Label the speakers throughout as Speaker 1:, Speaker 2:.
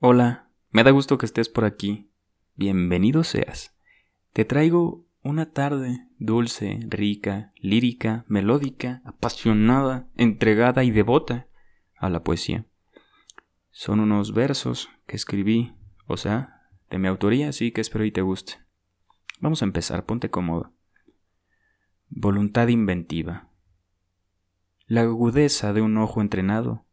Speaker 1: Hola, me da gusto que estés por aquí. Bienvenido seas. Te traigo una tarde dulce, rica, lírica, melódica, apasionada, entregada y devota a la poesía. Son unos versos que escribí, o sea, de mi autoría, así que espero y te guste. Vamos a empezar, ponte cómodo. Voluntad inventiva. La agudeza de un ojo entrenado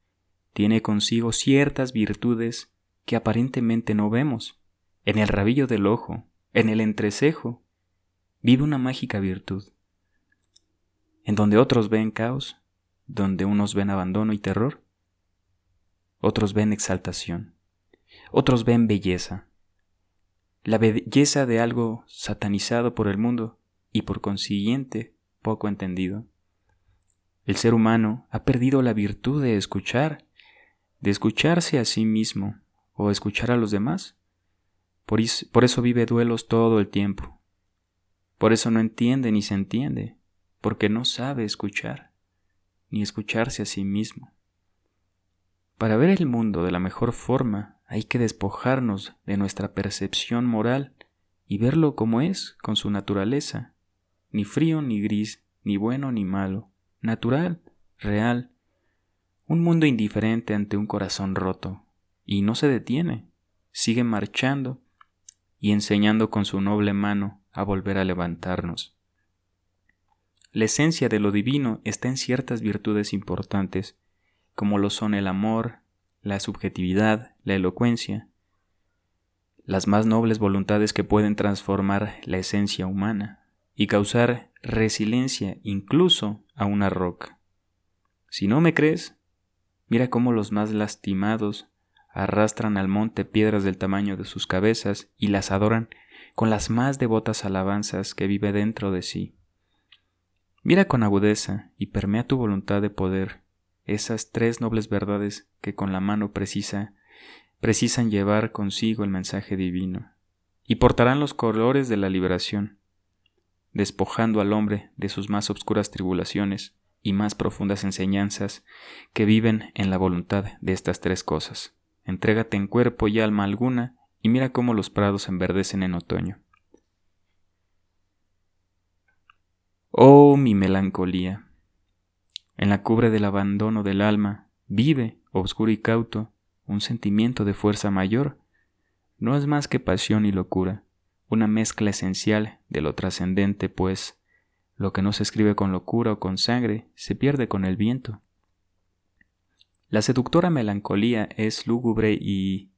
Speaker 1: tiene consigo ciertas virtudes que aparentemente no vemos. En el rabillo del ojo, en el entrecejo, vive una mágica virtud. En donde otros ven caos, donde unos ven abandono y terror, otros ven exaltación, otros ven belleza. La belleza de algo satanizado por el mundo y por consiguiente poco entendido. El ser humano ha perdido la virtud de escuchar, de escucharse a sí mismo, o escuchar a los demás. Por, por eso vive duelos todo el tiempo. Por eso no entiende ni se entiende, porque no sabe escuchar, ni escucharse a sí mismo. Para ver el mundo de la mejor forma hay que despojarnos de nuestra percepción moral y verlo como es, con su naturaleza, ni frío ni gris, ni bueno ni malo, natural, real, un mundo indiferente ante un corazón roto, y no se detiene, sigue marchando y enseñando con su noble mano a volver a levantarnos. La esencia de lo divino está en ciertas virtudes importantes, como lo son el amor, la subjetividad, la elocuencia, las más nobles voluntades que pueden transformar la esencia humana y causar resiliencia incluso a una roca. Si no me crees, mira cómo los más lastimados arrastran al monte piedras del tamaño de sus cabezas y las adoran con las más devotas alabanzas que vive dentro de sí. Mira con agudeza y permea tu voluntad de poder esas tres nobles verdades que con la mano precisa precisan llevar consigo el mensaje divino, y portarán los colores de la liberación, despojando al hombre de sus más obscuras tribulaciones y más profundas enseñanzas que viven en la voluntad de estas tres cosas. Entrégate en cuerpo y alma alguna y mira cómo los prados enverdecen en otoño. Oh mi melancolía. En la cubre del abandono del alma vive, obscuro y cauto, un sentimiento de fuerza mayor. No es más que pasión y locura, una mezcla esencial de lo trascendente, pues lo que no se escribe con locura o con sangre se pierde con el viento. La seductora melancolía es lúgubre y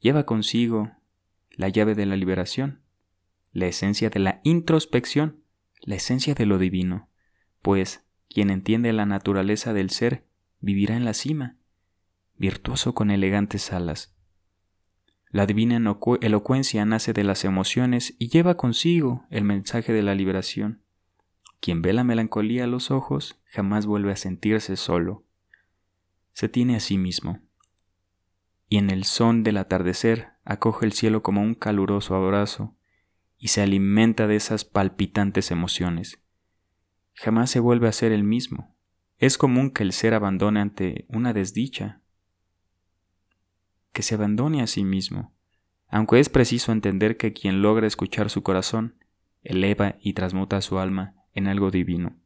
Speaker 1: lleva consigo la llave de la liberación, la esencia de la introspección, la esencia de lo divino, pues quien entiende la naturaleza del ser vivirá en la cima, virtuoso con elegantes alas. La divina elocuencia nace de las emociones y lleva consigo el mensaje de la liberación. Quien ve la melancolía a los ojos jamás vuelve a sentirse solo se tiene a sí mismo, y en el son del atardecer acoge el cielo como un caluroso abrazo y se alimenta de esas palpitantes emociones. Jamás se vuelve a ser el mismo. Es común que el ser abandone ante una desdicha, que se abandone a sí mismo, aunque es preciso entender que quien logra escuchar su corazón eleva y transmuta su alma en algo divino,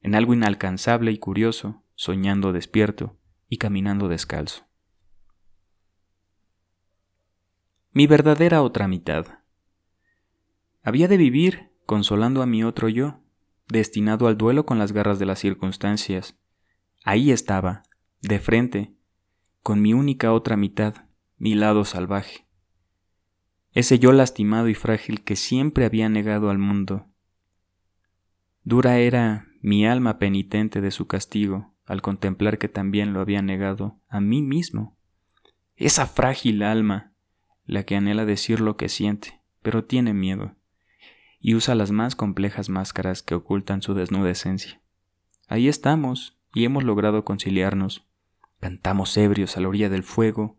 Speaker 1: en algo inalcanzable y curioso, soñando despierto, y caminando descalzo. Mi verdadera otra mitad. Había de vivir consolando a mi otro yo, destinado al duelo con las garras de las circunstancias. Ahí estaba, de frente, con mi única otra mitad, mi lado salvaje. Ese yo lastimado y frágil que siempre había negado al mundo. Dura era mi alma penitente de su castigo, al contemplar que también lo había negado a mí mismo. Esa frágil alma, la que anhela decir lo que siente, pero tiene miedo, y usa las más complejas máscaras que ocultan su desnuda esencia. Ahí estamos, y hemos logrado conciliarnos. Cantamos ebrios a la orilla del fuego,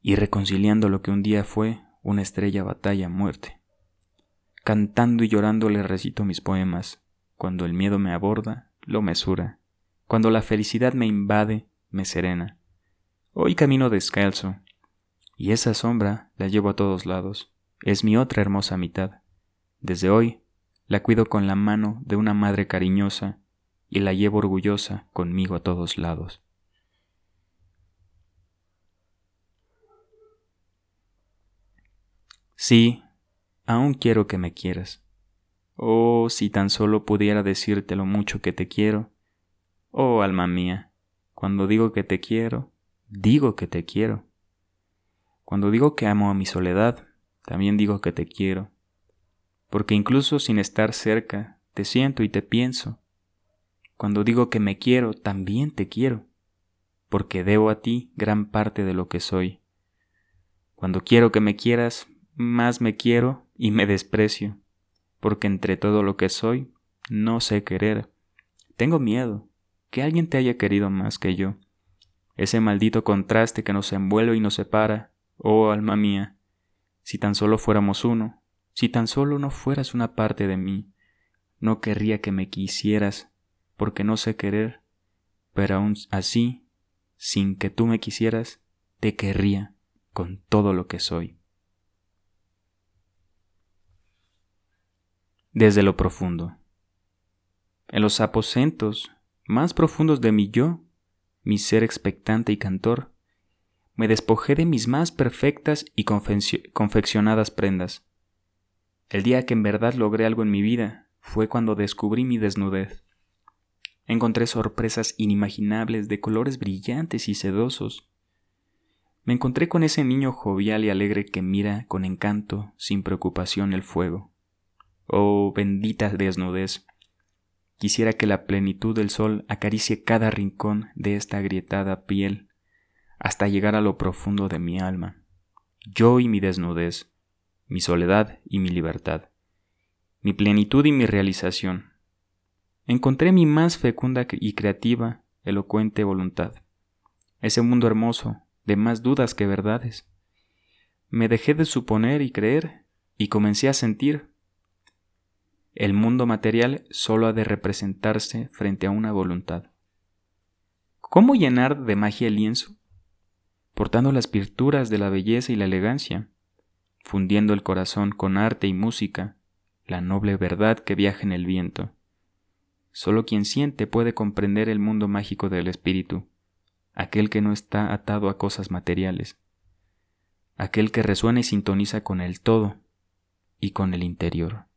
Speaker 1: y reconciliando lo que un día fue una estrella batalla muerte. Cantando y llorando le recito mis poemas. Cuando el miedo me aborda, lo mesura cuando la felicidad me invade, me serena. Hoy camino descalzo, Y esa sombra la llevo a todos lados. Es mi otra hermosa mitad. Desde hoy la cuido con la mano de una madre cariñosa y la llevo orgullosa conmigo a todos lados. Sí, aún quiero que me quieras. Oh, si tan solo pudiera decirte lo mucho que te quiero. Oh, alma mía, cuando digo que te quiero, digo que te quiero. Cuando digo que amo a mi soledad, también digo que te quiero. Porque incluso sin estar cerca, te siento y te pienso. Cuando digo que me quiero, también te quiero. Porque debo a ti gran parte de lo que soy. Cuando quiero que me quieras, más me quiero y me desprecio, porque entre todo lo que soy, no sé querer. Tengo miedo que alguien te haya querido más que yo. Ese maldito contraste que nos envuelve y nos separa, oh alma mía, si tan solo fuéramos uno, si tan solo no fueras una parte de mí, no querría que me quisieras, porque no sé querer, pero aún así, sin que tú me quisieras, te querría con todo lo que soy. desde lo profundo. En los aposentos más profundos de mi yo, mi ser expectante y cantor, me despojé de mis más perfectas y confeccionadas prendas. El día que en verdad logré algo en mi vida fue cuando descubrí mi desnudez. Encontré sorpresas inimaginables de colores brillantes y sedosos. Me encontré con ese niño jovial y alegre que mira con encanto, sin preocupación, el fuego. Oh bendita desnudez. Quisiera que la plenitud del sol acaricie cada rincón de esta agrietada piel hasta llegar a lo profundo de mi alma. Yo y mi desnudez, mi soledad y mi libertad, mi plenitud y mi realización. Encontré mi más fecunda y creativa, elocuente voluntad, ese mundo hermoso, de más dudas que verdades. Me dejé de suponer y creer y comencé a sentir el mundo material solo ha de representarse frente a una voluntad. ¿Cómo llenar de magia el lienzo? Portando las virtudes de la belleza y la elegancia, fundiendo el corazón con arte y música, la noble verdad que viaja en el viento. Solo quien siente puede comprender el mundo mágico del espíritu, aquel que no está atado a cosas materiales, aquel que resuena y sintoniza con el todo y con el interior.